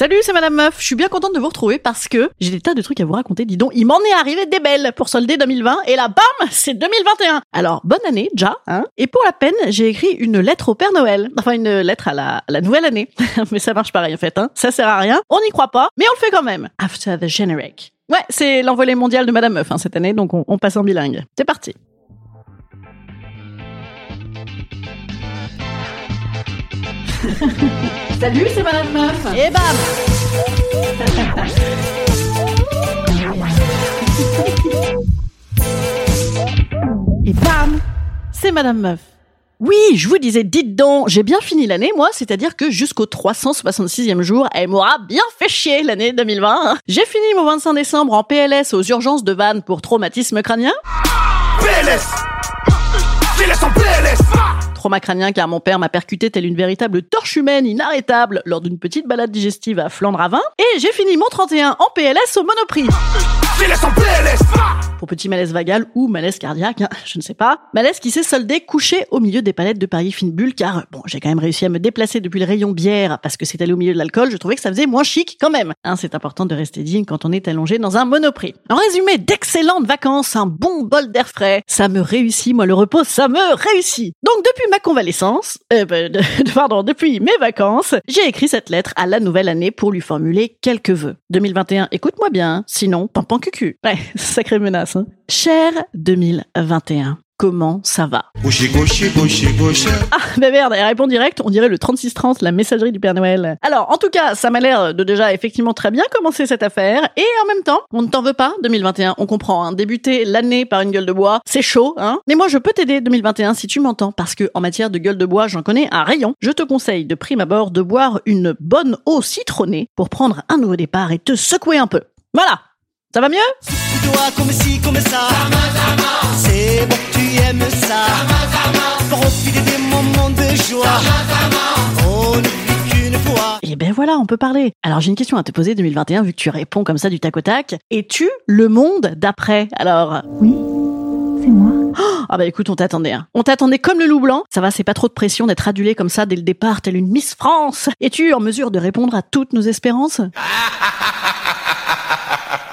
Salut, c'est Madame Meuf. Je suis bien contente de vous retrouver parce que j'ai des tas de trucs à vous raconter. Dis donc, il m'en est arrivé des belles pour solder 2020 et là, bam, c'est 2021. Alors, bonne année, déjà, hein. Et pour la peine, j'ai écrit une lettre au Père Noël. Enfin, une lettre à la, nouvelle année. mais ça marche pareil, en fait, hein. Ça sert à rien. On n'y croit pas, mais on le fait quand même. After the generic. Ouais, c'est l'envolée mondiale de Madame Meuf, hein, cette année, donc on, on passe en bilingue. C'est parti. Salut, c'est Madame Meuf. Et bam Et bam C'est Madame Meuf. Oui, je vous disais, dites donc, j'ai bien fini l'année, moi, c'est-à-dire que jusqu'au 366e jour, elle m'aura bien fait chier l'année 2020. J'ai fini mon 25 décembre en PLS aux urgences de Vannes pour traumatisme crânien. PLS PLS en PLS Trauma crânien car mon père m'a percuté telle une véritable torche humaine inarrêtable lors d'une petite balade digestive à Flandre à 20. Et j'ai fini mon 31 en PLS au Monoprix. Pour petit malaise vagal ou malaise cardiaque, hein, je ne sais pas. Malaise qui s'est soldé couché au milieu des palettes de Paris Fine Bulle car, bon, j'ai quand même réussi à me déplacer depuis le rayon bière parce que c'est allé au milieu de l'alcool, je trouvais que ça faisait moins chic quand même. Hein, c'est important de rester digne quand on est allongé dans un Monoprix. En résumé, d'excellentes vacances, un bon bol d'air frais. Ça me réussit, moi le repos, ça me réussit. Donc depuis ma convalescence, euh, de- pardon, depuis mes vacances, j'ai écrit cette lettre à la nouvelle année pour lui formuler quelques vœux. 2021, écoute-moi bien, sinon, pampan cucu. Ouais, sacrée menace. Hein. Cher 2021, comment ça va? Gaucher, gaucher, gaucher ah, bah merde, elle répond direct, on dirait le 3630, la messagerie du Père Noël. Alors, en tout cas, ça m'a l'air de déjà effectivement très bien commencer cette affaire, et en même temps, on ne t'en veut pas, 2021, on comprend, hein, débuter l'année par une gueule de bois, c'est chaud, hein. Mais moi, je peux t'aider, 2021, si tu m'entends, parce que en matière de gueule de bois, j'en connais un rayon. Je te conseille de prime abord de boire une bonne eau citronnée pour prendre un nouveau départ et te secouer un peu. Voilà ça va mieux? Toi comme ci, comme ça. C'est bon, tu aimes ça. Profiter des moments de joie. On ne vit qu'une fois. Et ben voilà, on peut parler. Alors j'ai une question à te poser 2021 vu que tu réponds comme ça du tac au tac. Es-tu le monde d'après Alors? Oui, c'est moi. ah bah écoute, on t'attendait. Hein. On t'attendait comme le loup blanc. Ça va, c'est pas trop de pression d'être adulé comme ça dès le départ, telle une Miss France. Es-tu en mesure de répondre à toutes nos espérances?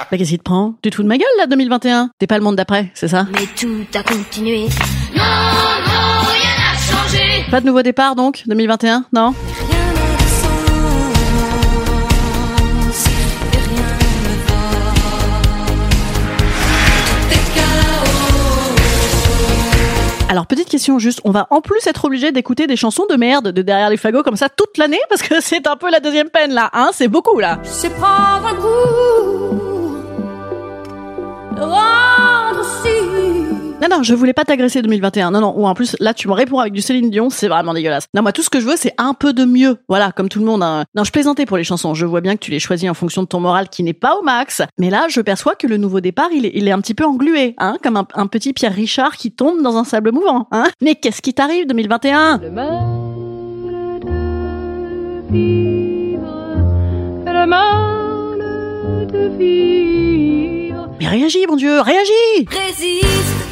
Bah qu'est-ce qui te prend? Tu te fous de ma gueule là 2021 T'es pas le monde d'après, c'est ça? Mais tout a continué. Non, non, rien n'a changé. Pas de nouveau départ donc 2021 Non? Alors petite question juste, on va en plus être obligé d'écouter des chansons de merde de derrière les fagots comme ça toute l'année parce que c'est un peu la deuxième peine là, hein? C'est beaucoup là. C'est prendre un coup. Non, non, je voulais pas t'agresser 2021. Non, non. Ou en plus, là, tu me réponds avec du Céline Dion, c'est vraiment dégueulasse. Non, moi, tout ce que je veux, c'est un peu de mieux. Voilà, comme tout le monde. hein. Non, je plaisantais pour les chansons. Je vois bien que tu les choisis en fonction de ton moral qui n'est pas au max. Mais là, je perçois que le nouveau départ, il est, il est un petit peu englué, hein, comme un, un petit Pierre Richard qui tombe dans un sable mouvant, hein. Mais qu'est-ce qui t'arrive 2021 Le mal de vivre, le mal de vivre. Mais réagis, mon Dieu, réagis Résiste.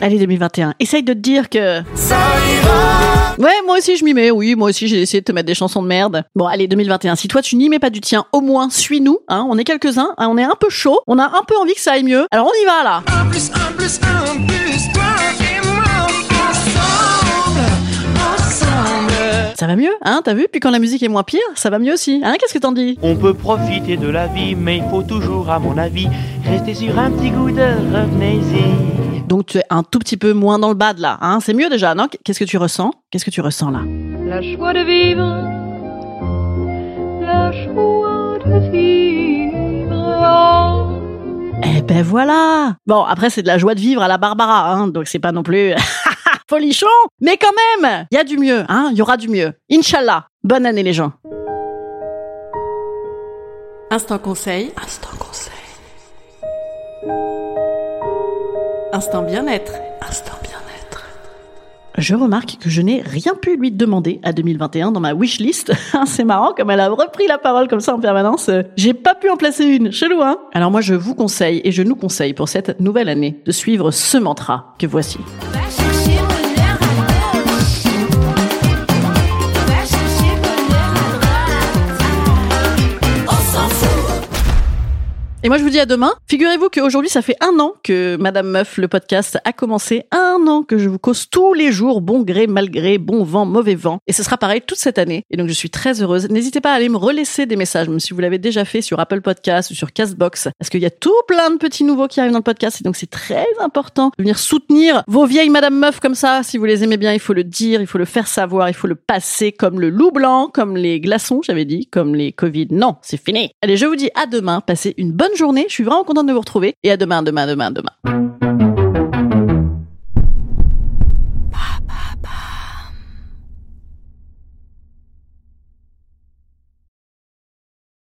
Allez 2021, essaye de te dire que... Ça ira ouais, moi aussi je m'y mets, oui, moi aussi j'ai essayé de te mettre des chansons de merde. Bon, allez 2021, si toi tu n'y mets pas du tien, au moins suis-nous, hein, on est quelques-uns, hein, on est un peu chaud, on a un peu envie que ça aille mieux, alors on y va là. Ça va mieux, hein T'as vu? Puis quand la musique est moins pire, ça va mieux aussi. Hein Qu'est-ce que t'en dis? On peut profiter de la vie, mais il faut toujours, à mon avis, rester sur un petit goût de revenez-y. Donc tu es un tout petit peu moins dans le bad là. Hein? C'est mieux déjà, non? Qu'est-ce que tu ressens? Qu'est-ce que tu ressens là? La joie de vivre, la joie de vivre. Eh ben voilà! Bon, après c'est de la joie de vivre à la Barbara, hein, donc c'est pas non plus folichon, mais quand même, il y a du mieux, hein, il y aura du mieux. Inch'Allah. Bonne année les gens. Instant conseil. Instant conseil. Instant bien-être. Instant bien-être. Je remarque que je n'ai rien pu lui demander à 2021 dans ma wishlist. C'est marrant comme elle a repris la parole comme ça en permanence. J'ai pas pu en placer une. Chelou, hein Alors moi je vous conseille et je nous conseille pour cette nouvelle année de suivre ce mantra que voici. Et moi, je vous dis à demain. Figurez-vous qu'aujourd'hui, ça fait un an que Madame Meuf, le podcast, a commencé. Un an que je vous cause tous les jours, bon gré, mal gré, bon vent, mauvais vent. Et ce sera pareil toute cette année. Et donc, je suis très heureuse. N'hésitez pas à aller me relaisser des messages, même si vous l'avez déjà fait sur Apple Podcast ou sur Castbox. Parce qu'il y a tout plein de petits nouveaux qui arrivent dans le podcast. Et donc, c'est très important de venir soutenir vos vieilles Madame Meuf comme ça. Si vous les aimez bien, il faut le dire, il faut le faire savoir, il faut le passer comme le loup blanc, comme les glaçons, j'avais dit, comme les Covid. Non, c'est fini. Allez, je vous dis à demain. Passez une bonne journée. Je suis vraiment contente de vous retrouver. Et à demain, demain, demain, demain.